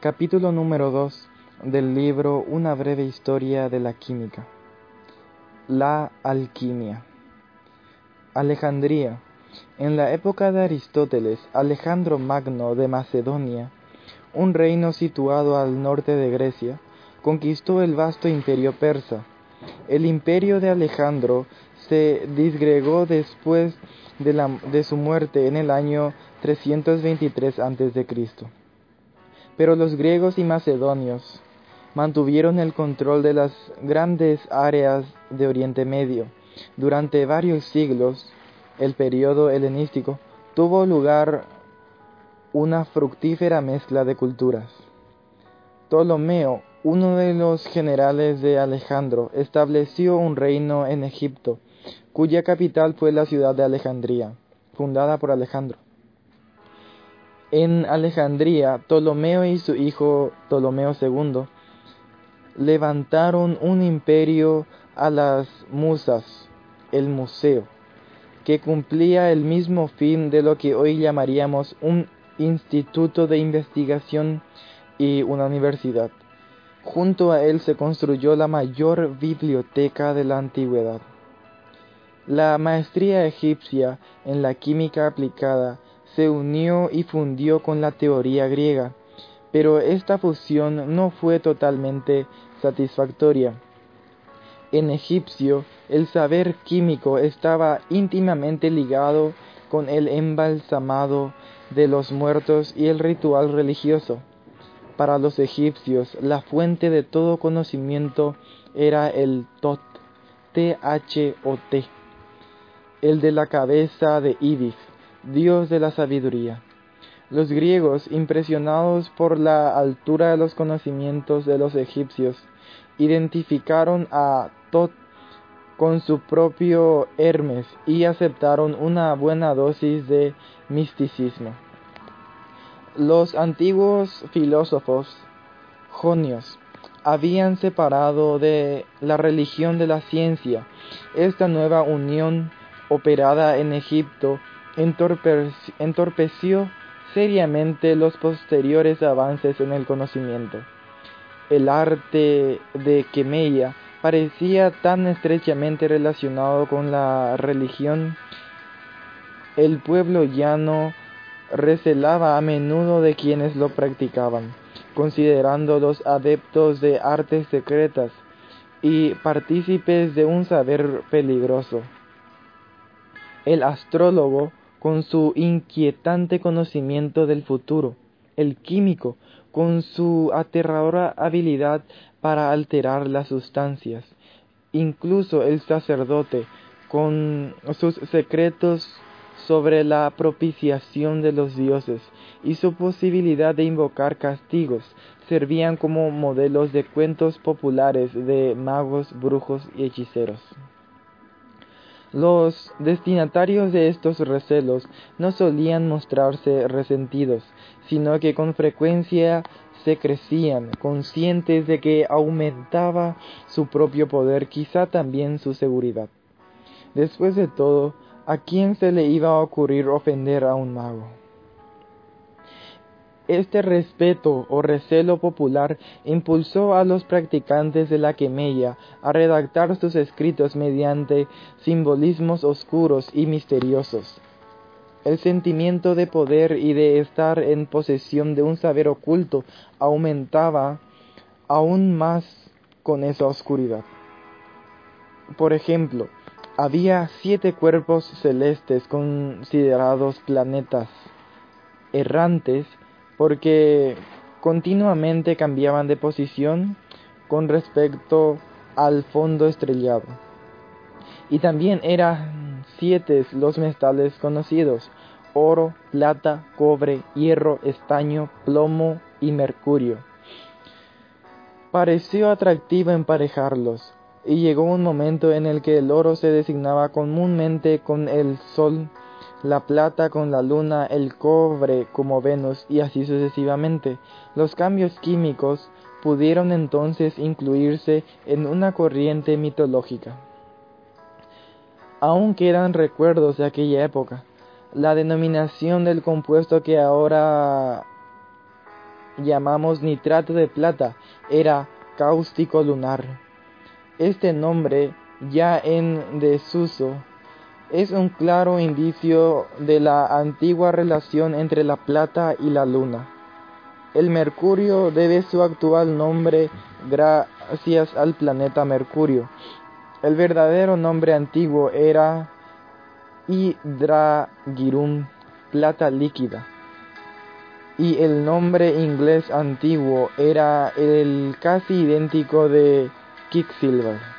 Capítulo número 2 del libro Una breve historia de la química. La alquimia. Alejandría. En la época de Aristóteles, Alejandro Magno de Macedonia, un reino situado al norte de Grecia, conquistó el vasto imperio persa. El imperio de Alejandro se disgregó después de, de su muerte en el año 323 a.C. Pero los griegos y macedonios mantuvieron el control de las grandes áreas de Oriente Medio. Durante varios siglos, el periodo helenístico tuvo lugar una fructífera mezcla de culturas. Ptolomeo, uno de los generales de Alejandro, estableció un reino en Egipto, cuya capital fue la ciudad de Alejandría, fundada por Alejandro. En Alejandría, Ptolomeo y su hijo Ptolomeo II levantaron un imperio a las musas, el museo, que cumplía el mismo fin de lo que hoy llamaríamos un instituto de investigación y una universidad. Junto a él se construyó la mayor biblioteca de la antigüedad. La maestría egipcia en la química aplicada se unió y fundió con la teoría griega, pero esta fusión no fue totalmente satisfactoria. En egipcio, el saber químico estaba íntimamente ligado con el embalsamado de los muertos y el ritual religioso. Para los egipcios, la fuente de todo conocimiento era el Tot, T-H-O-T, el de la cabeza de Ibis dios de la sabiduría. Los griegos, impresionados por la altura de los conocimientos de los egipcios, identificaron a Tot con su propio Hermes y aceptaron una buena dosis de misticismo. Los antiguos filósofos jonios habían separado de la religión de la ciencia. Esta nueva unión operada en Egipto entorpeció seriamente los posteriores avances en el conocimiento. El arte de Quemeya parecía tan estrechamente relacionado con la religión, el pueblo llano recelaba a menudo de quienes lo practicaban, considerando los adeptos de artes secretas y partícipes de un saber peligroso. El astrólogo con su inquietante conocimiento del futuro, el químico, con su aterradora habilidad para alterar las sustancias, incluso el sacerdote, con sus secretos sobre la propiciación de los dioses y su posibilidad de invocar castigos, servían como modelos de cuentos populares de magos, brujos y hechiceros. Los destinatarios de estos recelos no solían mostrarse resentidos, sino que con frecuencia se crecían, conscientes de que aumentaba su propio poder, quizá también su seguridad. Después de todo, ¿a quién se le iba a ocurrir ofender a un mago? Este respeto o recelo popular impulsó a los practicantes de la quemella a redactar sus escritos mediante simbolismos oscuros y misteriosos. El sentimiento de poder y de estar en posesión de un saber oculto aumentaba aún más con esa oscuridad. Por ejemplo, había siete cuerpos celestes considerados planetas errantes porque continuamente cambiaban de posición con respecto al fondo estrellado. Y también eran siete los metales conocidos, oro, plata, cobre, hierro, estaño, plomo y mercurio. Pareció atractivo emparejarlos, y llegó un momento en el que el oro se designaba comúnmente con el sol, la plata con la luna, el cobre como Venus y así sucesivamente. Los cambios químicos pudieron entonces incluirse en una corriente mitológica. Aún quedan recuerdos de aquella época. La denominación del compuesto que ahora llamamos nitrato de plata era cáustico lunar. Este nombre, ya en desuso, es un claro indicio de la antigua relación entre la plata y la luna. El Mercurio debe su actual nombre gracias al planeta Mercurio. El verdadero nombre antiguo era Hydragirum, plata líquida. Y el nombre inglés antiguo era el casi idéntico de Quicksilver.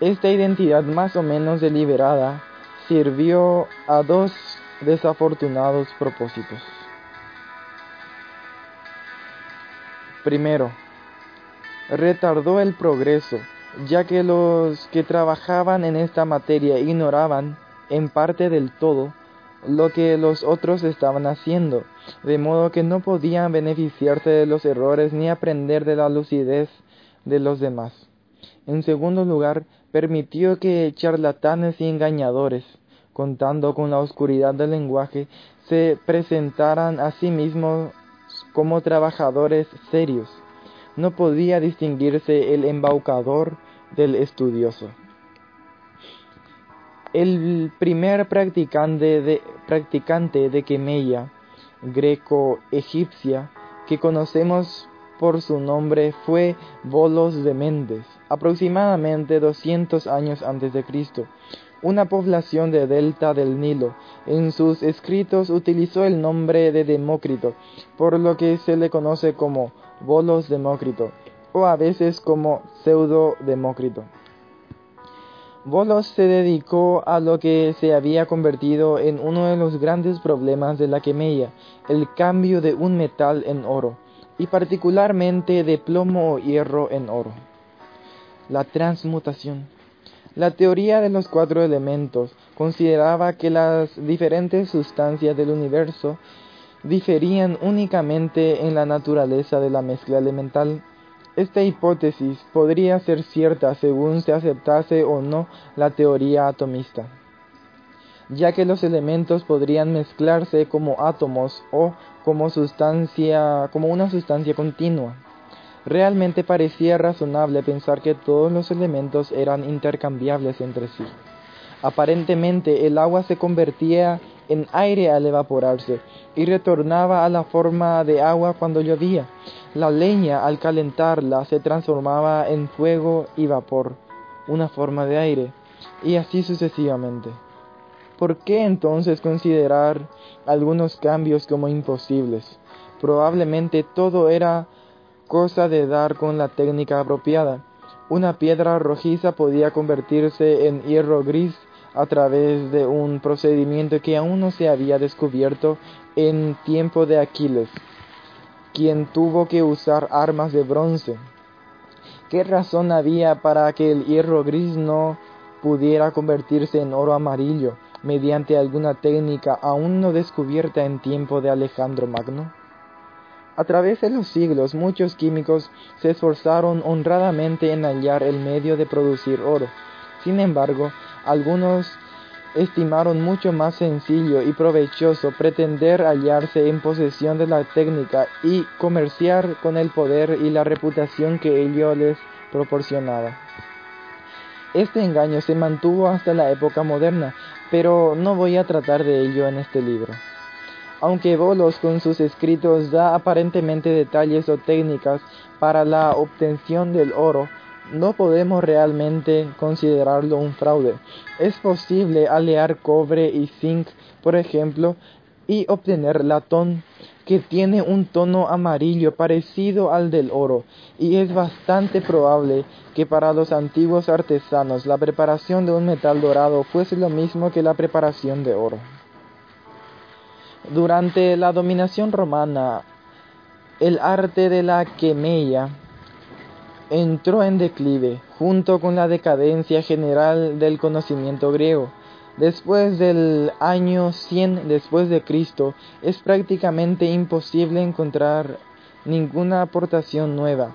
Esta identidad más o menos deliberada sirvió a dos desafortunados propósitos. Primero, retardó el progreso, ya que los que trabajaban en esta materia ignoraban, en parte del todo, lo que los otros estaban haciendo, de modo que no podían beneficiarse de los errores ni aprender de la lucidez de los demás. En segundo lugar, permitió que charlatanes y engañadores, contando con la oscuridad del lenguaje, se presentaran a sí mismos como trabajadores serios. No podía distinguirse el embaucador del estudioso. El primer practicante de, practicante greco-egipcia, que conocemos por su nombre fue Bolos de Méndez, aproximadamente 200 años antes de Cristo, una población de delta del Nilo. En sus escritos utilizó el nombre de Demócrito, por lo que se le conoce como Bolos Demócrito, o a veces como Pseudo Demócrito. Bolos se dedicó a lo que se había convertido en uno de los grandes problemas de la quemella, el cambio de un metal en oro, y particularmente de plomo o hierro en oro. La transmutación. La teoría de los cuatro elementos consideraba que las diferentes sustancias del universo diferían únicamente en la naturaleza de la mezcla elemental. Esta hipótesis podría ser cierta según se aceptase o no la teoría atomista, ya que los elementos podrían mezclarse como átomos o como sustancia, como una sustancia continua. Realmente parecía razonable pensar que todos los elementos eran intercambiables entre sí. Aparentemente el agua se convertía en aire al evaporarse y retornaba a la forma de agua cuando llovía. La leña al calentarla se transformaba en fuego y vapor, una forma de aire, y así sucesivamente. ¿Por qué entonces considerar algunos cambios como imposibles? Probablemente todo era cosa de dar con la técnica apropiada. Una piedra rojiza podía convertirse en hierro gris a través de un procedimiento que aún no se había descubierto en tiempo de Aquiles, quien tuvo que usar armas de bronce. ¿Qué razón había para que el hierro gris no pudiera convertirse en oro amarillo mediante alguna técnica aún no descubierta en tiempo de Alejandro Magno? A través de los siglos muchos químicos se esforzaron honradamente en hallar el medio de producir oro. Sin embargo, algunos estimaron mucho más sencillo y provechoso pretender hallarse en posesión de la técnica y comerciar con el poder y la reputación que ello les proporcionaba. Este engaño se mantuvo hasta la época moderna, pero no voy a tratar de ello en este libro. Aunque Bolos con sus escritos da aparentemente detalles o técnicas para la obtención del oro, no podemos realmente considerarlo un fraude. Es posible alear cobre y zinc, por ejemplo, y obtener latón que tiene un tono amarillo parecido al del oro, y es bastante probable que para los antiguos artesanos la preparación de un metal dorado fuese lo mismo que la preparación de oro. Durante la dominación romana, el arte de la quemella entró en declive junto con la decadencia general del conocimiento griego. Después del año 100 después de Cristo, es prácticamente imposible encontrar ninguna aportación nueva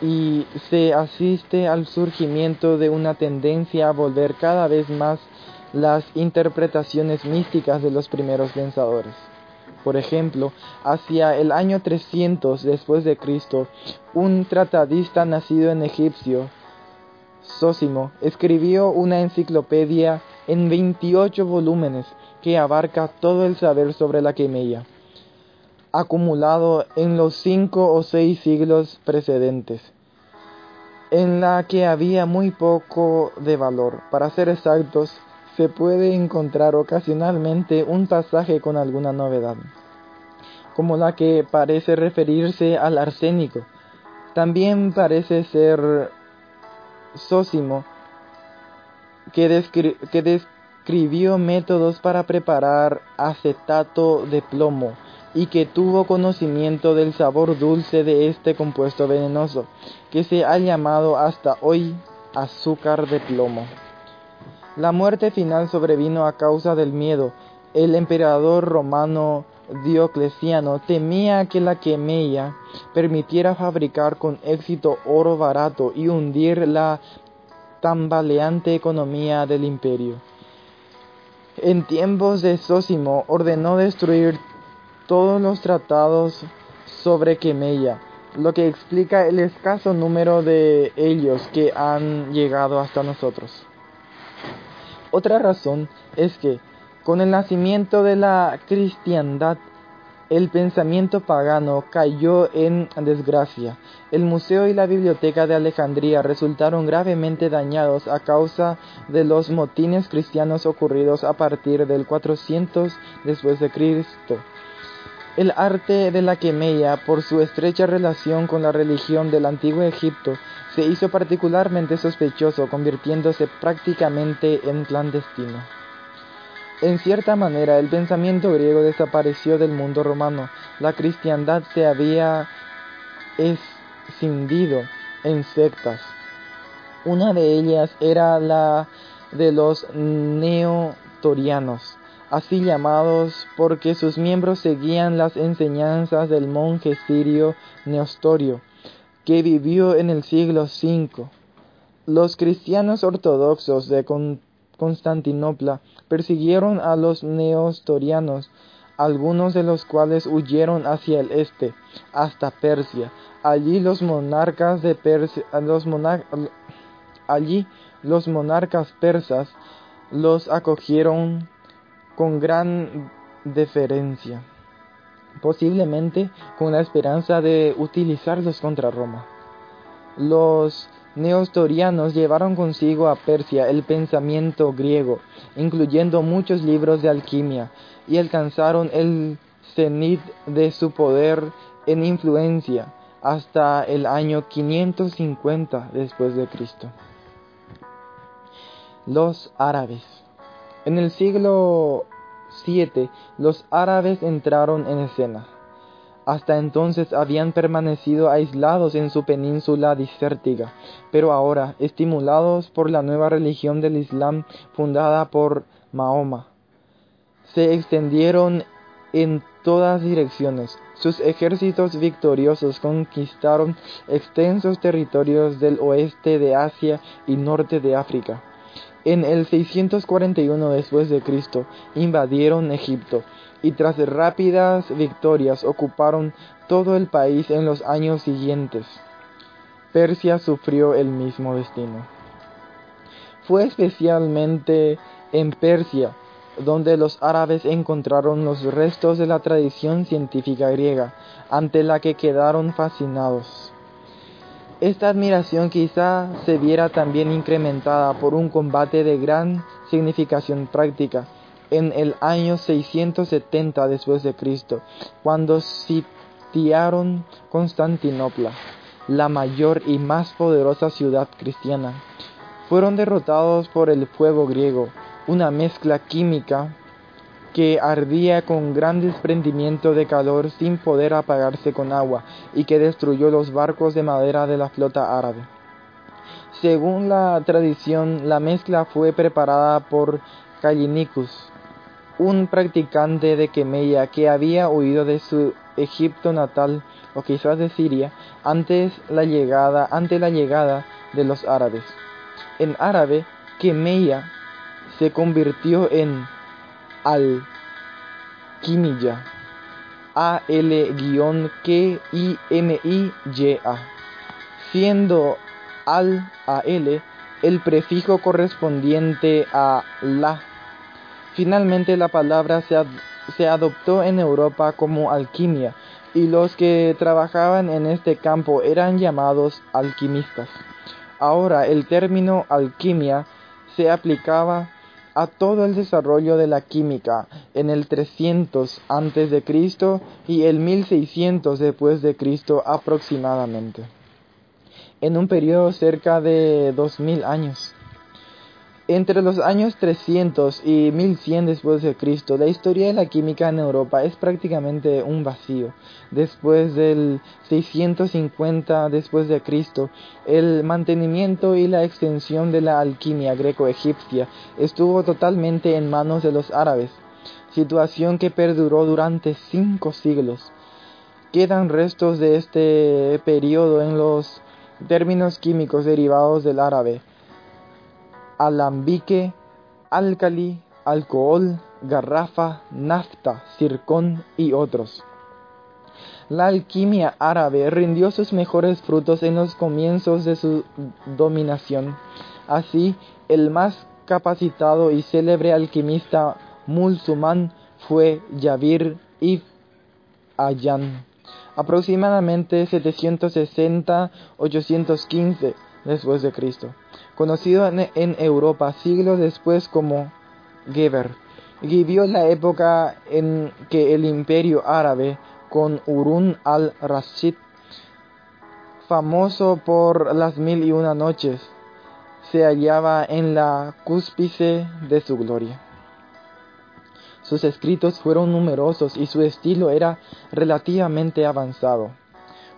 y se asiste al surgimiento de una tendencia a volver cada vez más las interpretaciones místicas de los primeros pensadores. Por ejemplo, hacia el año 300 después de Cristo, un tratadista nacido en Egipcio, Sósimo, escribió una enciclopedia en 28 volúmenes que abarca todo el saber sobre la quemella, acumulado en los cinco o seis siglos precedentes, en la que había muy poco de valor. Para ser exactos, se puede encontrar ocasionalmente un pasaje con alguna novedad, como la que parece referirse al arsénico. También parece ser Sósimo, que, describió métodos para preparar acetato de plomo y que tuvo conocimiento del sabor dulce de este compuesto venenoso, que se ha llamado hasta hoy azúcar de plomo. La muerte final sobrevino a causa del miedo. El emperador romano Diocleciano temía que la quemella permitiera fabricar con éxito oro barato y hundir la tambaleante economía del imperio. En tiempos de Sósimo ordenó destruir todos los tratados sobre quemella, lo que explica el escaso número de ellos que han llegado hasta nosotros. Otra razón es que, con el nacimiento de la cristiandad, el pensamiento pagano cayó en desgracia. El museo y la biblioteca de Alejandría resultaron gravemente dañados a causa de los motines cristianos ocurridos a partir del 400 después de Cristo. El arte de la quemella, por su estrecha relación con la religión del antiguo Egipto, se hizo particularmente sospechoso, convirtiéndose prácticamente en clandestino. En cierta manera, el pensamiento griego desapareció del mundo romano. La cristiandad se había escindido en sectas. Una de ellas era la de los neotorianos, así llamados porque sus miembros seguían las enseñanzas del monje sirio Neostorio que vivió en el siglo V. Los cristianos ortodoxos de Constantinopla persiguieron a los neostorianos, algunos de los cuales huyeron hacia el este, hasta Persia. Allí los monarcas de Persia, allí los monarcas persas los acogieron con gran deferencia posiblemente con la esperanza de utilizarlos contra Roma. Los neostorianos llevaron consigo a Persia el pensamiento griego, incluyendo muchos libros de alquimia, y alcanzaron el cenit de su poder en influencia hasta el año 550 después de Cristo. Los árabes. En el siglo los árabes entraron en escena. Hasta entonces habían permanecido aislados en su península desértica, pero ahora, estimulados por la nueva religión del Islam fundada por Mahoma, se extendieron en todas direcciones. Sus ejércitos victoriosos conquistaron extensos territorios del oeste de Asia y norte de África. En el 641 después de Cristo invadieron Egipto y tras rápidas victorias ocuparon todo el país en los años siguientes. Persia sufrió el mismo destino. Fue especialmente en Persia donde los árabes encontraron los restos de la tradición científica griega, ante la que quedaron fascinados. Esta admiración quizá se viera también incrementada por un combate de gran significación práctica en el año 670 después de Cristo, cuando sitiaron Constantinopla, la mayor y más poderosa ciudad cristiana. Fueron derrotados por el fuego griego, una mezcla química que ardía con gran desprendimiento de calor sin poder apagarse con agua y que destruyó los barcos de madera de la flota árabe. Según la tradición, la mezcla fue preparada por Callinicus, un practicante de Quemeya que había huido de su Egipto natal o quizás de Siria antes la llegada, ante la llegada de los árabes. En árabe, Quemeya se convirtió en al-Kimiyya, A-L-K-I-M-I-Y-A, siendo al-A-L el prefijo correspondiente a la Finalmente la palabra se, adoptó en Europa como alquimia y los que trabajaban en este campo eran llamados alquimistas. Ahora el término alquimia se aplicaba a todo el desarrollo de la química en el 300 antes de Cristo y el 1600 después de Cristo aproximadamente, en un periodo cerca de 2000 años. Entre los años 300 y 1100 después de Cristo, la historia de la química en Europa es prácticamente un vacío. Después del 650 después de Cristo, el mantenimiento y la extensión de la alquimia greco-egipcia estuvo totalmente en manos de los árabes, situación que perduró durante cinco siglos. Quedan restos de este periodo en los términos químicos derivados del árabe alambique, álcali, alcohol, garrafa, nafta, circón y otros. La alquimia árabe rindió sus mejores frutos en los comienzos de su dominación. Así, el más capacitado y célebre alquimista musulmán fue Yavir ibn Ayyan, aproximadamente 760-815 después de conocido en, Europa siglos después como Geber. Vivió la época en que el imperio árabe con Urun al-Rashid, famoso por las mil y una noches, se hallaba en la cúspide de su gloria. Sus escritos fueron numerosos y su estilo era relativamente avanzado.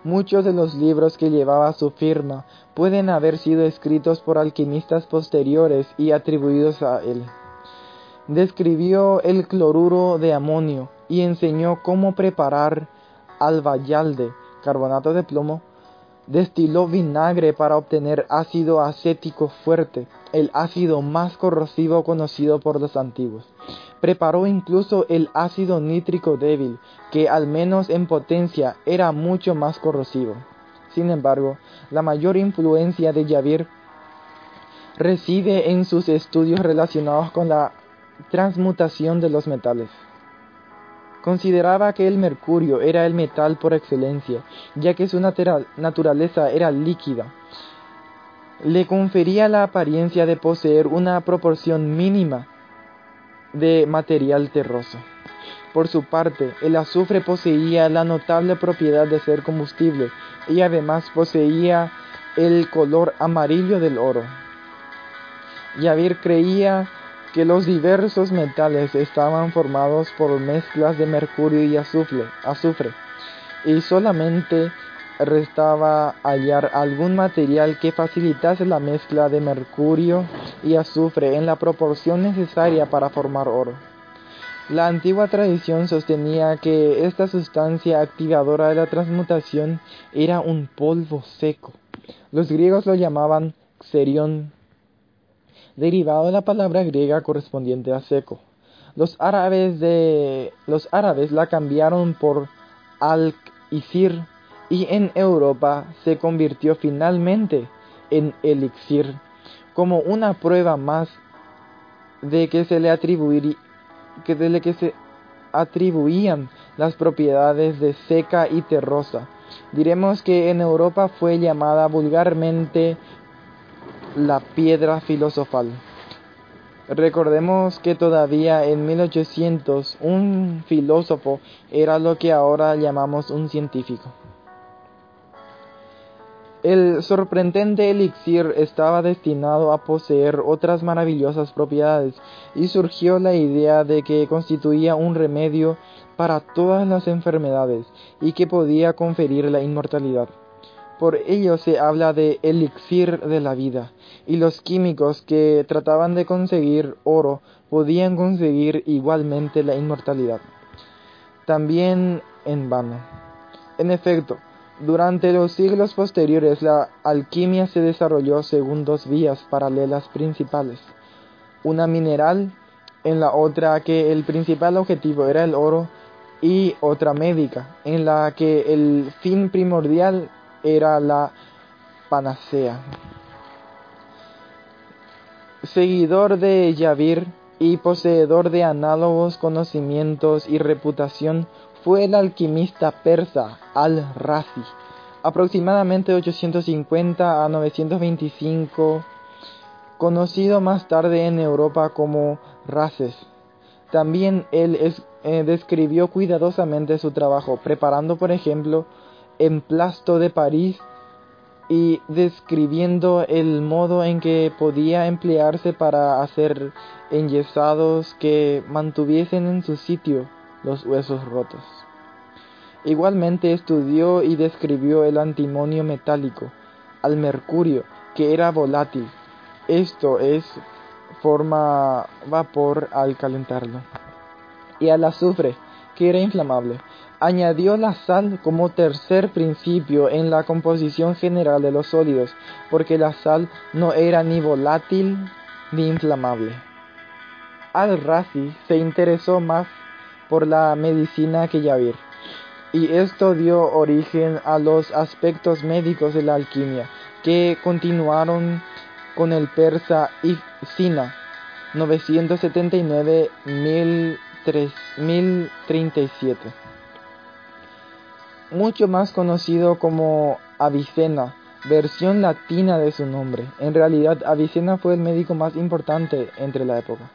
Muchos de los libros que llevaba su firma pueden haber sido escritos por alquimistas posteriores y atribuidos a él. Describió el cloruro de amonio y enseñó cómo preparar albayalde, carbonato de plomo, destiló vinagre para obtener ácido acético fuerte, el ácido más corrosivo conocido por los antiguos. Preparó incluso el ácido nítrico débil, que al menos en potencia era mucho más corrosivo. Sin embargo, la mayor influencia de Yavir reside en sus estudios relacionados con la transmutación de los metales. Consideraba que el mercurio era el metal por excelencia, ya que su naturaleza era líquida. Le confería la apariencia de poseer una proporción mínima de material terroso. Por su parte, el azufre poseía la notable propiedad de ser combustible y además poseía el color amarillo del oro. Yavir creía que los diversos metales estaban formados por mezclas de mercurio y azufre, azufre y solamente restaba hallar algún material que facilitase la mezcla de mercurio y azufre en la proporción necesaria para formar oro. La antigua tradición sostenía que esta sustancia activadora de la transmutación era un polvo seco. Los griegos lo llamaban xerión derivado de la palabra griega correspondiente a seco. Los árabes, de, los árabes la cambiaron por al-isir y en Europa se convirtió finalmente en elixir como una prueba más de que se le que de que se atribuían las propiedades de seca y terrosa. Diremos que en Europa fue llamada vulgarmente la piedra filosofal. Recordemos que todavía en 1800 un filósofo era lo que ahora llamamos un científico. El sorprendente elixir estaba destinado a poseer otras maravillosas propiedades y surgió la idea de que constituía un remedio para todas las enfermedades y que podía conferir la inmortalidad. Por ello se habla de elixir de la vida, y los químicos que trataban de conseguir oro podían conseguir igualmente la inmortalidad. También en vano. En efecto, durante los siglos posteriores la alquimia se desarrolló según dos vías paralelas principales, una mineral en la otra que el principal objetivo era el oro y otra médica en la que el fin primordial era la panacea. Seguidor de Yavir y poseedor de análogos conocimientos y reputación, fue el alquimista persa Al-Razi, aproximadamente 850 a 925, conocido más tarde en Europa como Razes. También él eh, describió cuidadosamente su trabajo, preparando, por ejemplo, emplasto de París y describiendo el modo en que podía emplearse para hacer enyesados que mantuviesen en su sitio los huesos rotos. Igualmente estudió y describió el antimonio metálico, al mercurio, que era volátil, esto es, forma vapor al calentarlo, y al azufre, que era inflamable, añadió la sal como tercer principio en la composición general de los sólidos, porque la sal no era ni volátil ni inflamable. Al-Razi se interesó más por la medicina que Yavir, y esto dio origen a los aspectos médicos de la alquimia, que continuaron con el persa Sina 979-1037 mucho más conocido como Avicena, versión latina de su nombre. En realidad, Avicena fue el médico más importante entre la época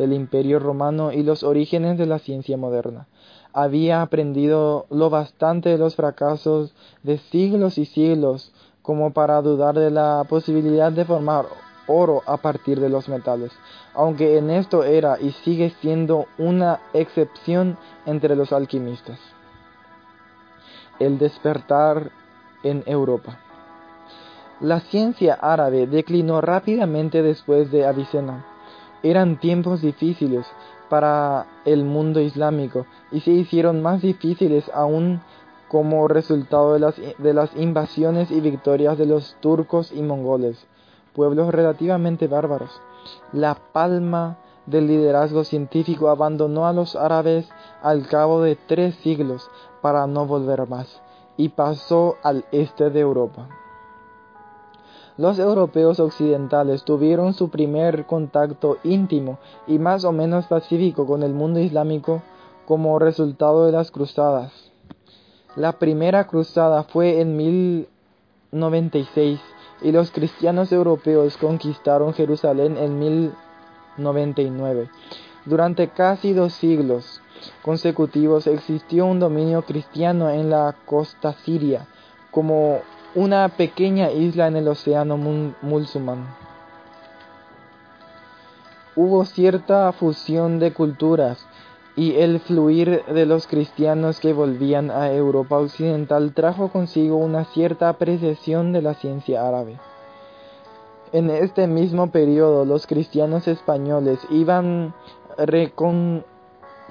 del Imperio Romano y los orígenes de la ciencia moderna. Había aprendido lo bastante de los fracasos de siglos y siglos como para dudar de la posibilidad de formar oro a partir de los metales, aunque en esto era y sigue siendo una excepción entre los alquimistas el despertar en Europa. La ciencia árabe declinó rápidamente después de Avicena. Eran tiempos difíciles para el mundo islámico y se hicieron más difíciles aún como resultado de las, de las invasiones y victorias de los turcos y mongoles, pueblos relativamente bárbaros. La palma del liderazgo científico abandonó a los árabes al cabo de tres siglos para no volver más, y pasó al este de Europa. Los europeos occidentales tuvieron su primer contacto íntimo y más o menos pacífico con el mundo islámico como resultado de las cruzadas. La primera cruzada fue en 1096 y los cristianos europeos conquistaron Jerusalén en 1099. Durante casi dos siglos, consecutivos existió un dominio cristiano en la costa siria, como una pequeña isla en el océano musulmán. Hubo cierta fusión de culturas y el fluir de los cristianos que volvían a Europa occidental trajo consigo una cierta apreciación de la ciencia árabe. En este mismo periodo los cristianos españoles iban recon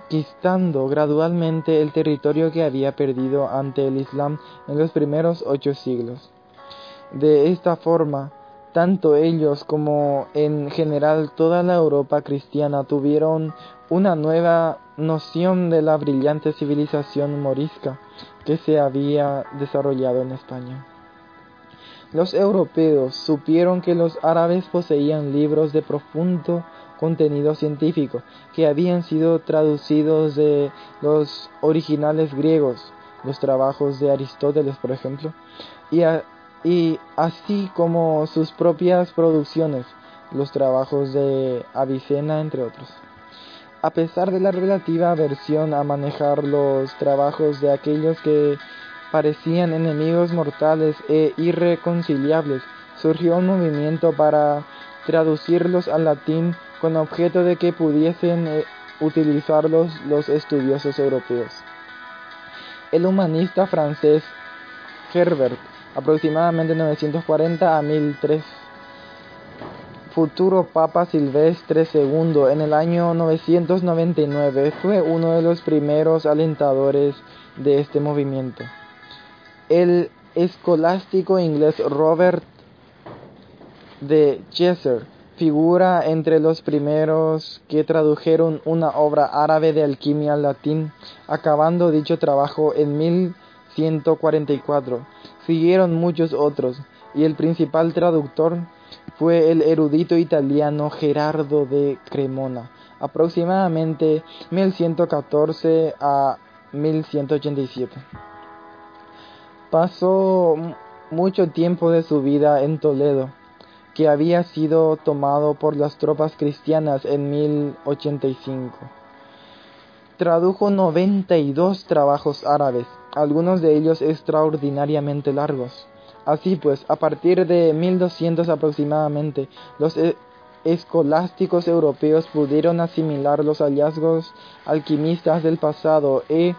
conquistando gradualmente el territorio que había perdido ante el Islam en los primeros ocho siglos. De esta forma, tanto ellos como en general toda la Europa cristiana tuvieron una nueva noción de la brillante civilización morisca que se había desarrollado en España. Los europeos supieron que los árabes poseían libros de profundo contenido científico que habían sido traducidos de los originales griegos, los trabajos de Aristóteles, por ejemplo, y, y así como sus propias producciones, los trabajos de Avicena, entre otros. A pesar de la relativa aversión a manejar los trabajos de aquellos que parecían enemigos mortales e irreconciliables, surgió un movimiento para traducirlos al latín con objeto de que pudiesen eh, utilizarlos los estudiosos europeos. El humanista francés Herbert, aproximadamente 940 a 1003, futuro Papa Silvestre II en el año 999, fue uno de los primeros alentadores de este movimiento. El escolástico inglés Robert de Chester figura entre los primeros que tradujeron una obra árabe de alquimia al latín, acabando dicho trabajo en 1144. Siguieron muchos otros, y el principal traductor fue el erudito italiano Gerardo de Cremona, aproximadamente 1114 a 1187. Pasó mucho tiempo de su vida en Toledo, que había sido tomado por las tropas cristianas en 1085. Tradujo 92 trabajos árabes, algunos de ellos extraordinariamente largos. Así pues, a partir de 1200 aproximadamente, los e-, escolásticos europeos pudieron asimilar los hallazgos alquimistas del pasado e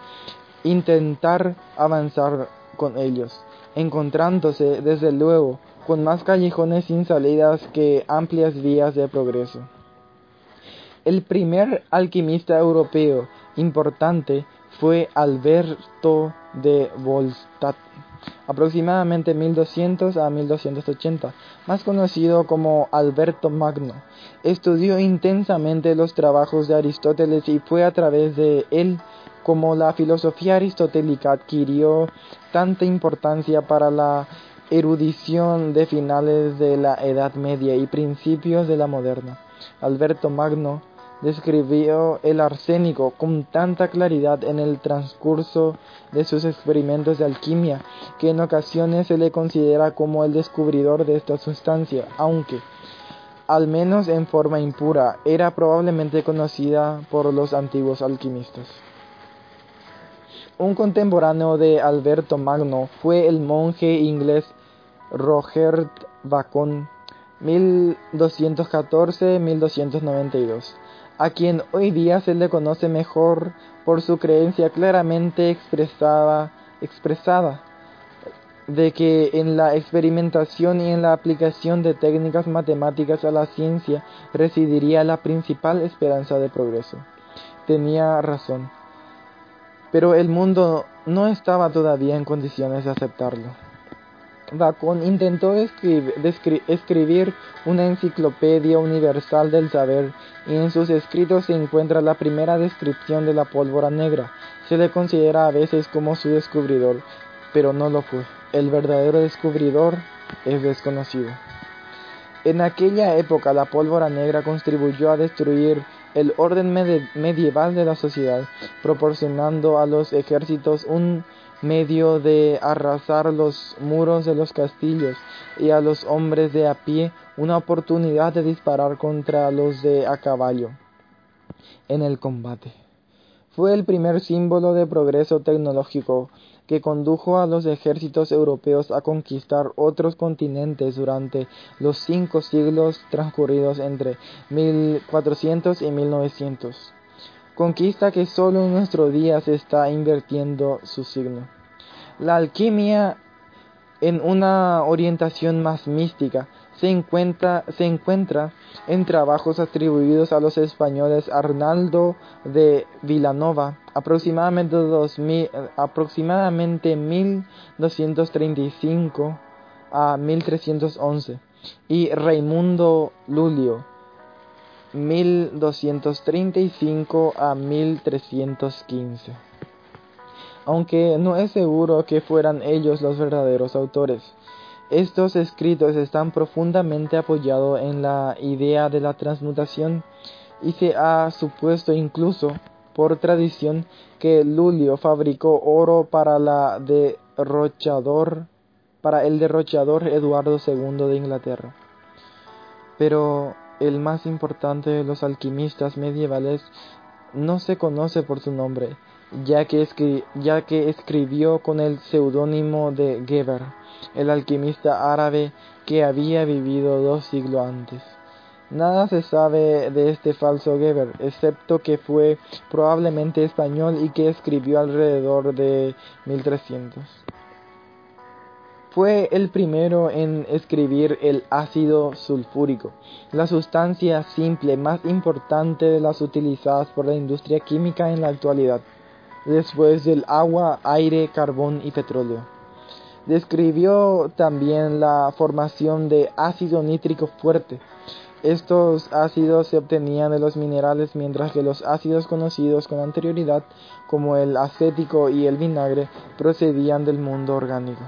intentar avanzar con ellos, encontrándose desde luego con más callejones sin salidas que amplias vías de progreso. El primer alquimista europeo importante fue Alberto de Volstadt, aproximadamente 1200 a 1280, más conocido como Alberto Magno. Estudió intensamente los trabajos de Aristóteles y fue a través de él como la filosofía aristotélica adquirió tanta importancia para la erudición de finales de la Edad Media y principios de la moderna. Alberto Magno describió el arsénico con tanta claridad en el transcurso de sus experimentos de alquimia que en ocasiones se le considera como el descubridor de esta sustancia, aunque, al menos en forma impura, era probablemente conocida por los antiguos alquimistas. Un contemporáneo de Alberto Magno fue el monje inglés Roger Bacon 1214-1292, a quien hoy día se le conoce mejor por su creencia claramente expresada, expresada de que en la experimentación y en la aplicación de técnicas matemáticas a la ciencia residiría la principal esperanza de progreso. Tenía razón pero el mundo no estaba todavía en condiciones de aceptarlo. Bacon intentó escribir una enciclopedia universal del saber y en sus escritos se encuentra la primera descripción de la pólvora negra. Se le considera a veces como su descubridor, pero no lo fue. El verdadero descubridor es desconocido. En aquella época la pólvora negra contribuyó a destruir el orden medieval de la sociedad, proporcionando a los ejércitos un medio de arrasar los muros de los castillos y a los hombres de a pie una oportunidad de disparar contra los de a caballo en el combate. Fue el primer símbolo de progreso tecnológico que condujo a los ejércitos europeos a conquistar otros continentes durante los cinco siglos transcurridos entre 1400 y 1900. Conquista que solo en nuestros días está invirtiendo su signo. La alquimia en una orientación más mística se encuentra, en trabajos atribuidos a los españoles Arnaldo de Villanova, aproximadamente, 2000, aproximadamente 1235 a 1311, y Raimundo Lulio, 1235 a 1315. Aunque no es seguro que fueran ellos los verdaderos autores. Estos escritos están profundamente apoyados en la idea de la transmutación y se ha supuesto incluso por tradición que Lulio fabricó oro para la derrochador para el derrochador Eduardo II de Inglaterra. Pero el más importante de los alquimistas medievales, no se conoce por su nombre, ya que, escribió con el seudónimo de Geber, el alquimista árabe que había vivido dos siglos antes. Nada se sabe de este falso Geber, excepto que fue probablemente español y que escribió alrededor de 1300. Fue el primero en escribir el ácido sulfúrico, la sustancia simple más importante de las utilizadas por la industria química en la actualidad, después del agua, aire, carbón y petróleo. Describió también la formación de ácido nítrico fuerte, estos ácidos se obtenían de los minerales mientras que los ácidos conocidos con anterioridad, como el acético y el vinagre, procedían del mundo orgánico.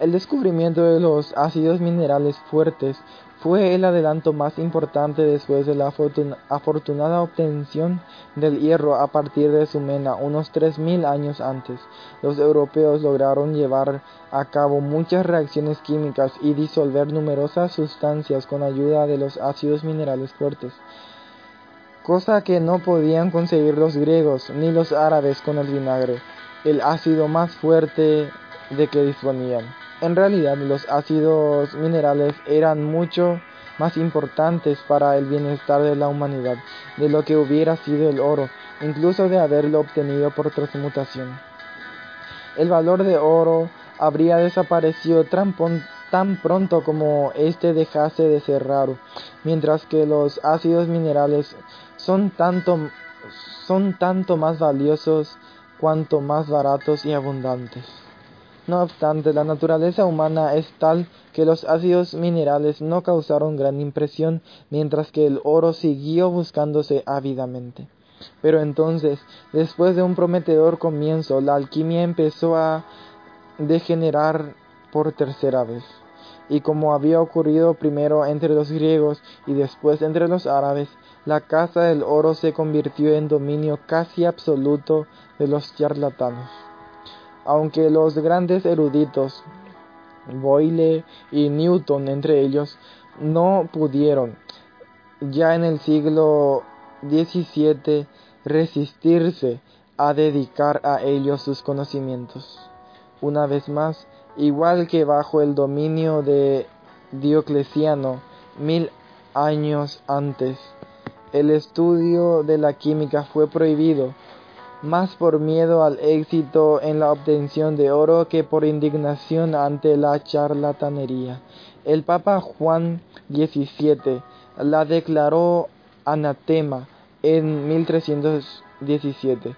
El descubrimiento de los ácidos minerales fuertes fue el adelanto más importante después de la afortunada obtención del hierro a partir de Sumena unos 3.000 años antes. Los europeos lograron llevar a cabo muchas reacciones químicas y disolver numerosas sustancias con ayuda de los ácidos minerales fuertes, cosa que no podían conseguir los griegos ni los árabes con el vinagre, el ácido más fuerte de que disponían. En realidad los ácidos minerales eran mucho más importantes para el bienestar de la humanidad de lo que hubiera sido el oro, incluso de haberlo obtenido por transmutación. El valor de oro habría desaparecido tan, pronto como éste dejase de ser raro, mientras que los ácidos minerales son tanto, son tanto más valiosos cuanto más baratos y abundantes. No obstante, la naturaleza humana es tal que los ácidos minerales no causaron gran impresión, mientras que el oro siguió buscándose ávidamente. Pero entonces, después de un prometedor comienzo, la alquimia empezó a degenerar por tercera vez. Y como había ocurrido primero entre los griegos y después entre los árabes, la caza del oro se convirtió en dominio casi absoluto de los charlatanos aunque los grandes eruditos, Boyle y Newton entre ellos, no pudieron, ya en el siglo XVII, resistirse a dedicar a ellos sus conocimientos. Una vez más, igual que bajo el dominio de Diocleciano mil años antes, el estudio de la química fue prohibido más por miedo al éxito en la obtención de oro que por indignación ante la charlatanería. El Papa Juan XVII la declaró anatema en 1317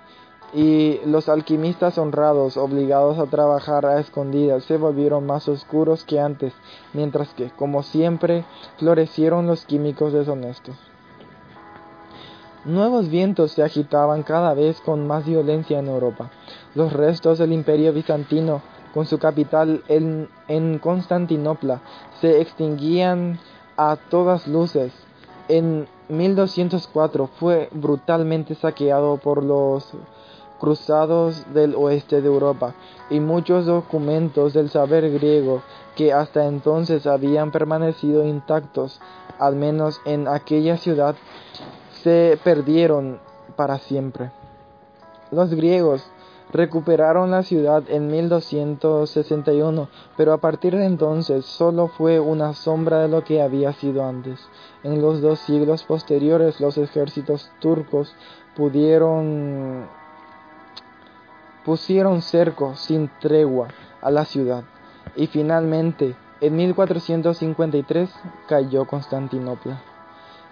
y los alquimistas honrados, obligados a trabajar a escondidas, se volvieron más oscuros que antes, mientras que, como siempre, florecieron los químicos deshonestos. Nuevos vientos se agitaban cada vez con más violencia en Europa. Los restos del imperio bizantino, con su capital en, Constantinopla, se extinguían a todas luces. En 1204 fue brutalmente saqueado por los cruzados del oeste de Europa y muchos documentos del saber griego que hasta entonces habían permanecido intactos, al menos en aquella ciudad, se perdieron para siempre. Los griegos recuperaron la ciudad en 1261, pero a partir de entonces solo fue una sombra de lo que había sido antes. En los dos siglos posteriores los ejércitos turcos pusieron cerco sin tregua a la ciudad y finalmente en 1453 cayó Constantinopla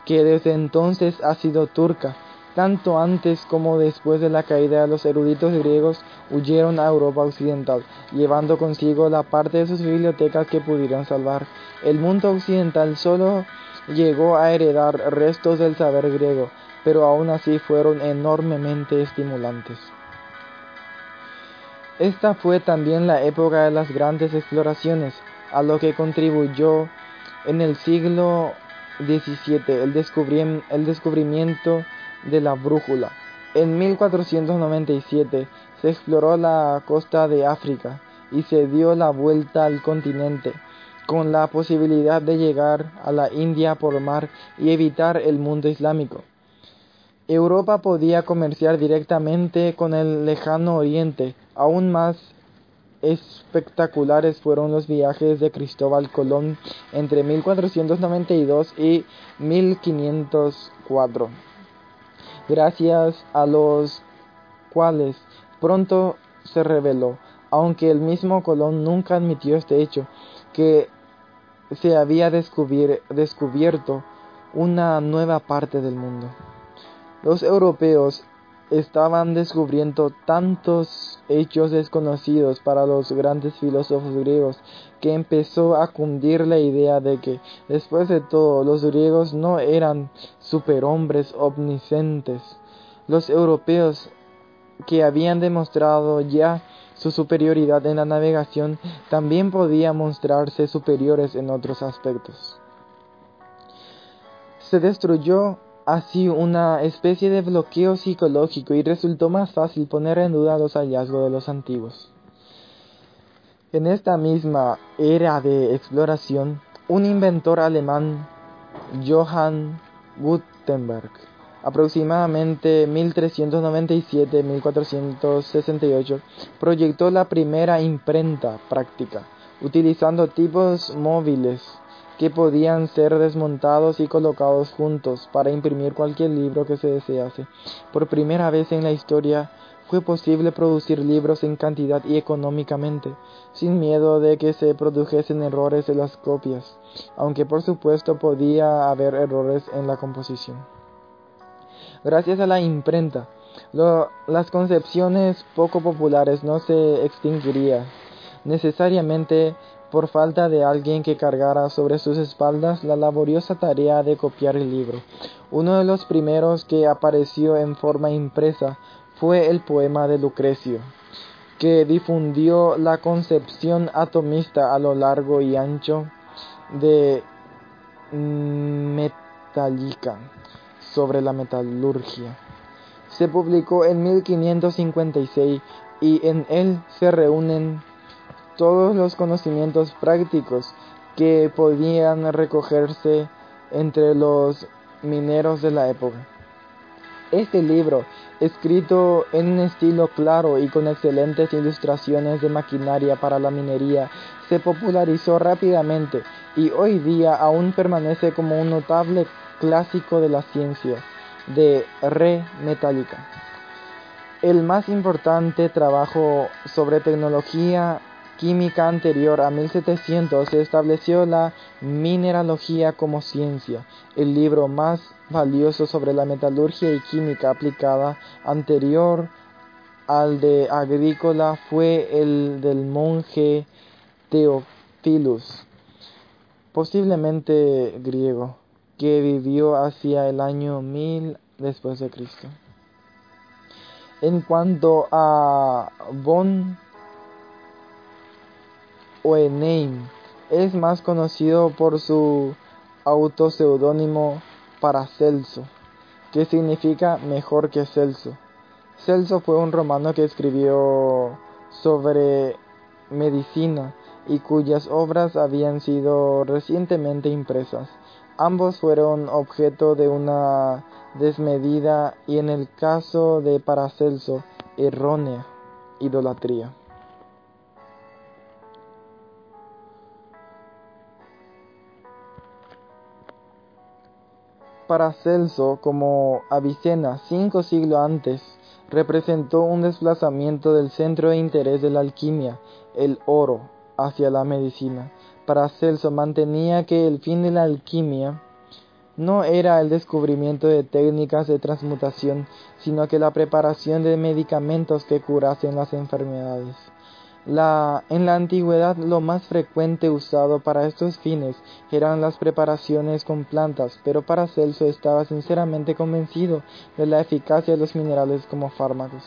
que desde entonces ha sido turca. Tanto antes como después de la caída los eruditos griegos huyeron a Europa occidental, llevando consigo la parte de sus bibliotecas que pudieran salvar. El mundo occidental solo llegó a heredar restos del saber griego, pero aún así fueron enormemente estimulantes. Esta fue también la época de las grandes exploraciones, a lo que contribuyó en el siglo 17. El, descubrimiento de la brújula. En 1497 se exploró la costa de África y se dio la vuelta al continente. con la posibilidad de llegar a la India por mar y evitar el mundo islámico. Europa podía comerciar directamente con el lejano oriente. Aún más espectaculares fueron los viajes de Cristóbal Colón entre 1492 y 1504, gracias a los cuales pronto se reveló, aunque el mismo Colón nunca admitió este hecho, que se había descubierto una nueva parte del mundo. Los europeos estaban descubriendo tantos hechos desconocidos para los grandes filósofos griegos que empezó a cundir la idea de que, después de todo, los griegos no eran superhombres omniscientes. Los europeos que habían demostrado ya su superioridad en la navegación también podían mostrarse superiores en otros aspectos. Se destruyó así una especie de bloqueo psicológico y resultó más fácil poner en duda los hallazgos de los antiguos. En esta misma era de exploración, un inventor alemán, Johann Gutenberg, aproximadamente 1397-1468, proyectó la primera imprenta práctica, utilizando tipos móviles que podían ser desmontados y colocados juntos para imprimir cualquier libro que se desease. Por primera vez en la historia fue posible producir libros en cantidad y económicamente, sin miedo de que se produjesen errores en las copias, aunque por supuesto podía haber errores en la composición. Gracias a la imprenta, las concepciones poco populares no se extinguirían necesariamente por falta de alguien que cargara sobre sus espaldas la laboriosa tarea de copiar el libro. Uno de los primeros que apareció en forma impresa fue el poema de Lucrecio, que difundió la concepción atomista a lo largo y ancho de Metallica sobre la metalurgia. Se publicó en 1556 y en él se reúnen todos los conocimientos prácticos que podían recogerse entre los mineros de la época. Este libro, escrito en un estilo claro y con excelentes ilustraciones de maquinaria para la minería, se popularizó rápidamente y hoy día aún permanece como un notable clásico de la ciencia de re metálica. El más importante trabajo sobre tecnología química anterior a 1700 se estableció la mineralogía como ciencia. El libro más valioso sobre la metalurgia y química aplicada anterior al de Agrícola fue el del monje Theophilus, posiblemente griego, que vivió hacia el año 1000 después de Cristo. En cuanto a von Oeneim es más conocido por su autoseudónimo Paracelso, que significa mejor que Celso. Celso fue un romano que escribió sobre medicina y cuyas obras habían sido recientemente impresas. Ambos fueron objeto de una desmedida y en el caso de Paracelso errónea idolatría. Paracelso, como Avicena cinco siglos antes, representó un desplazamiento del centro de interés de la alquimia, el oro, hacia la medicina. Paracelso mantenía que el fin de la alquimia no era el descubrimiento de técnicas de transmutación, sino que la preparación de medicamentos que curasen las enfermedades en la antigüedad lo más frecuente usado para estos fines eran las preparaciones con plantas, pero Paracelso estaba sinceramente convencido de la eficacia de los minerales como fármacos.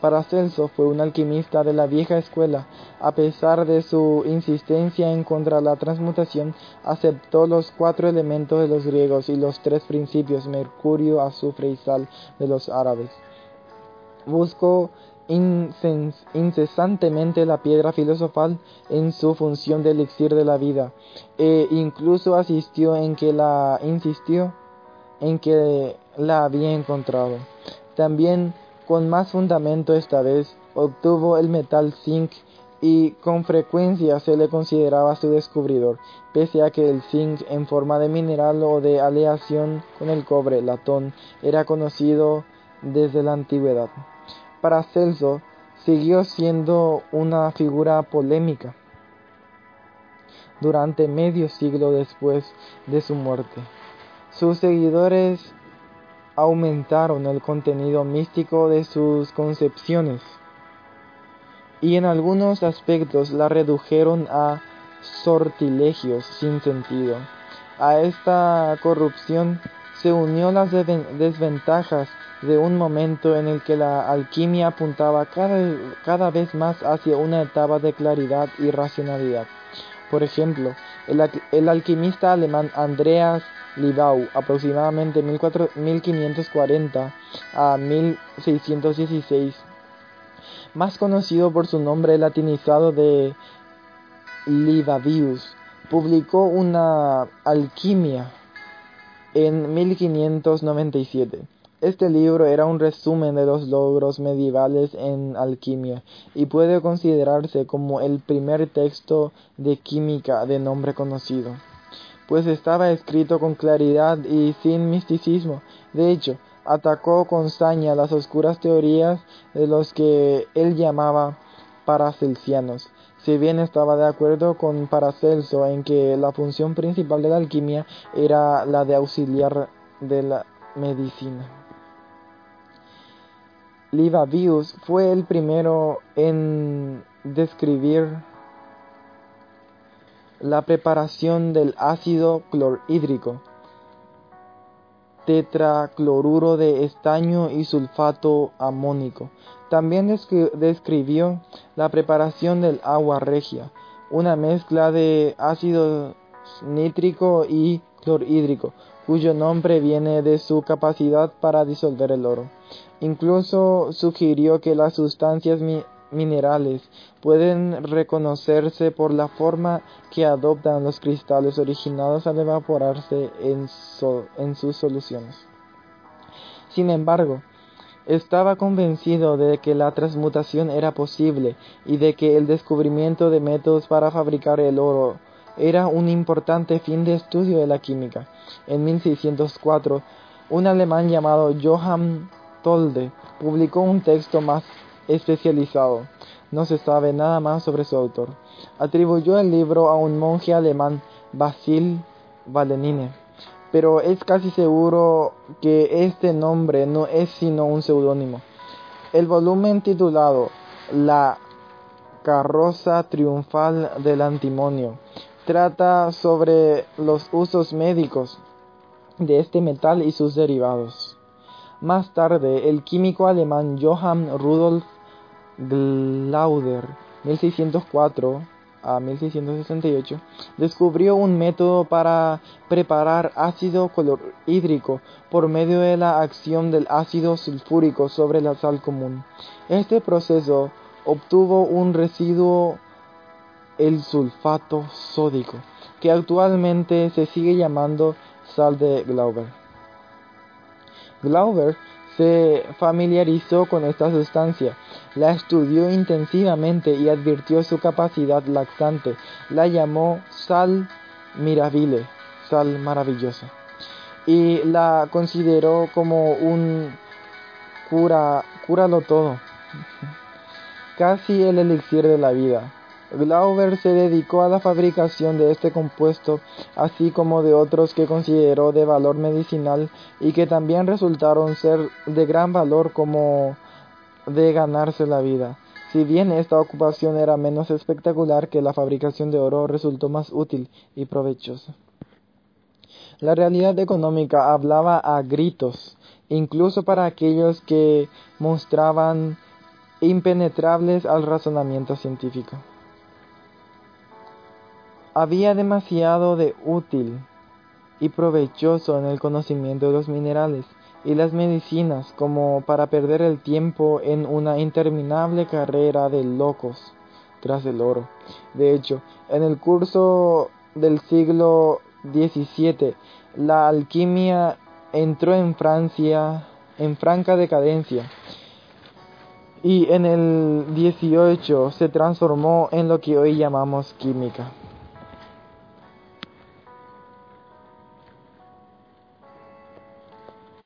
Paracelso fue un alquimista de la vieja escuela. A pesar de su insistencia en contra la transmutación, aceptó los cuatro elementos de los griegos y los tres principios mercurio, azufre y sal de los árabes. Buscó incesantemente la piedra filosofal en su función de elixir de la vida, e incluso asistió en que la insistió en que la había encontrado. También, con más fundamento esta vez, obtuvo el metal zinc y con frecuencia se le consideraba su descubridor, pese a que el zinc en forma de mineral o de aleación con el cobre, latón, era conocido desde la antigüedad. Paracelso siguió siendo una figura polémica durante medio siglo después de su muerte. Sus seguidores aumentaron el contenido místico de sus concepciones y en algunos aspectos la redujeron a sortilegios sin sentido. A esta corrupción se unió las desventajas de un momento en el que la alquimia apuntaba cada, vez más hacia una etapa de claridad y racionalidad. Por ejemplo, el, alquimista alemán Andreas Libau, aproximadamente 1540 a 1616, más conocido por su nombre latinizado de Libavius, publicó una alquimia en 1597. Este libro era un resumen de los logros medievales en alquimia y puede considerarse como el primer texto de química de nombre conocido, pues estaba escrito con claridad y sin misticismo. De hecho, atacó con saña las oscuras teorías de los que él llamaba paracelsianos. Si bien estaba de acuerdo con Paracelso en que la función principal de la alquimia era la de auxiliar de la medicina. Libavius fue el primero en describir la preparación del ácido clorhídrico, tetracloruro de estaño y sulfato amónico. También describió la preparación del agua regia, una mezcla de ácido nítrico y clorhídrico, cuyo nombre viene de su capacidad para disolver el oro. Incluso sugirió que las sustancias minerales pueden reconocerse por la forma que adoptan los cristales originados al evaporarse en, sus soluciones. Sin embargo, estaba convencido de que la transmutación era posible y de que el descubrimiento de métodos para fabricar el oro era un importante fin de estudio de la química. En 1604, un alemán llamado Johann Tolde publicó un texto más especializado. No se sabe nada más sobre su autor. Atribuyó el libro a un monje alemán, Basil Valenine, pero es casi seguro que este nombre no es sino un seudónimo. El volumen titulado La carroza triunfal del antimonio trata sobre los usos médicos de este metal y sus derivados. Más tarde, el químico alemán Johann Rudolf Glauder, 1604 a 1668, descubrió un método para preparar ácido clorhídrico por medio de la acción del ácido sulfúrico sobre la sal común. Este proceso obtuvo un residuo, el sulfato sódico, que actualmente se sigue llamando sal de Glauber. Glauber se familiarizó con esta sustancia, la estudió intensivamente y advirtió su capacidad laxante. La llamó sal mirabile, sal maravillosa, y la consideró como un cura, cúralo todo, casi el elixir de la vida. Glauber se dedicó a la fabricación de este compuesto, así como de otros que consideró de valor medicinal y que también resultaron ser de gran valor como de ganarse la vida. Si bien esta ocupación era menos espectacular que la fabricación de oro, resultó más útil y provechosa. La realidad económica hablaba a gritos, incluso para aquellos que mostraban impenetrables al razonamiento científico. Había demasiado de útil y provechoso en el conocimiento de los minerales, y las medicinas como para perder el tiempo en una interminable carrera de locos tras el oro. De hecho, en el curso del siglo XVII, la alquimia entró en Francia en franca decadencia y en el XVIII se transformó en lo que hoy llamamos química.